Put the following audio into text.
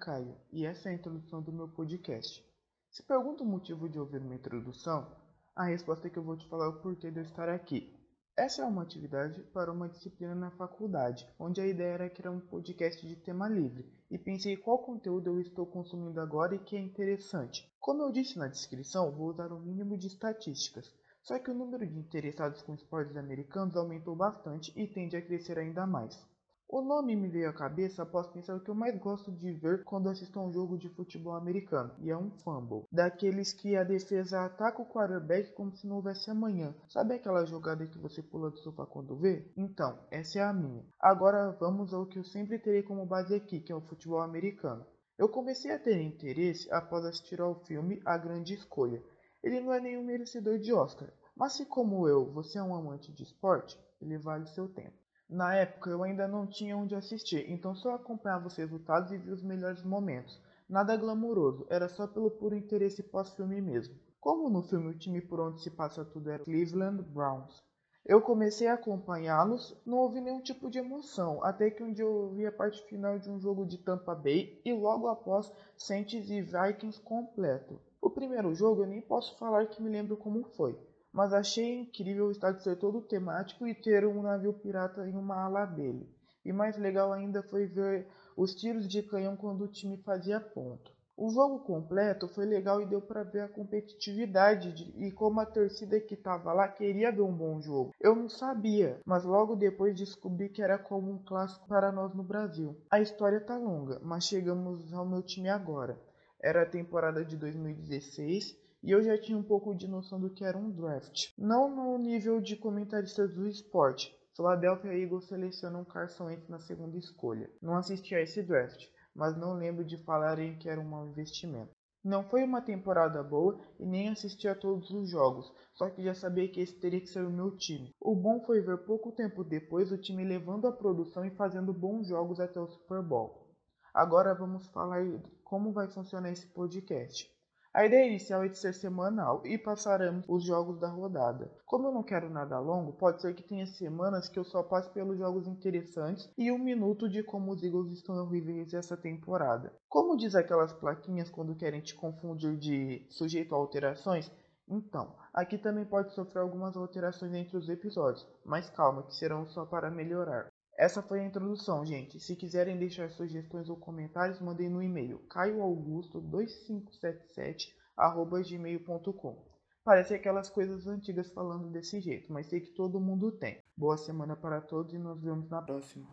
Caio e essa é a introdução do meu podcast. Se pergunta o motivo de ouvir uma introdução, a resposta é que eu vou te falar o porquê de eu estar aqui. Essa é uma atividade para uma disciplina na faculdade, onde a ideia era criar um podcast de tema livre, e pensei qual conteúdo eu estou consumindo agora e que é interessante. Como eu disse na descrição, vou usar o um mínimo de estatísticas, só que o número de interessados com esportes americanos aumentou bastante e tende a crescer ainda mais. O nome me veio à cabeça após pensar o que eu mais gosto de ver quando assisto a um jogo de futebol americano, e é um fumble. Daqueles que a defesa ataca o quarterback como se não houvesse amanhã. Sabe aquela jogada que você pula do sofá quando vê? Então, essa é a minha. Agora vamos ao que eu sempre terei como base aqui, que é o futebol americano. Eu comecei a ter interesse após assistir ao filme A Grande Escolha. Ele não é nenhum merecedor de Oscar, mas se como eu, você é um amante de esporte, ele vale seu tempo. Na época eu ainda não tinha onde assistir, então só acompanhava os resultados e via os melhores momentos. Nada glamouroso, era só pelo puro interesse pós-filme mesmo. Como no filme o time por onde se passa tudo era Cleveland Browns. Eu comecei a acompanhá-los, não houve nenhum tipo de emoção, até que um dia eu vi a parte final de um jogo de Tampa Bay e logo após Saints e Vikings completo. O primeiro jogo eu nem posso falar que me lembro como foi mas achei incrível o estádio ser todo temático e ter um navio pirata em uma ala dele. E mais legal ainda foi ver os tiros de canhão quando o time fazia ponto. O jogo completo foi legal e deu para ver a competitividade de, e como a torcida que estava lá queria ver um bom jogo. Eu não sabia, mas logo depois descobri que era como um clássico para nós no Brasil. A história tá longa, mas chegamos ao meu time agora. Era a temporada de 2016 e eu já tinha um pouco de noção do que era um draft. Não no nível de comentaristas do esporte. Philadelphia Eagles selecionam Carson Wentz na segunda escolha. Não assisti a esse draft, mas não lembro de falarem que era um mau investimento. Não foi uma temporada boa e nem assisti a todos os jogos, só que já sabia que esse teria que ser o meu time. O bom foi ver pouco tempo depois o time levando a produção e fazendo bons jogos até o Super Bowl. Agora vamos falar como vai funcionar esse podcast. A ideia inicial é de ser semanal e passaremos os jogos da rodada. Como eu não quero nada longo, pode ser que tenha semanas que eu só passe pelos jogos interessantes e um minuto de como os Eagles estão horríveis essa temporada. Como diz aquelas plaquinhas quando querem te confundir de sujeito a alterações, então, aqui também pode sofrer algumas alterações entre os episódios, mas calma que serão só para melhorar. Essa foi a introdução, gente. Se quiserem deixar sugestões ou comentários, mandem no e-mail caioaugusto2577@gmail.com. Parece aquelas coisas antigas falando desse jeito, mas sei que todo mundo tem. Boa semana para todos e nos vemos na próxima.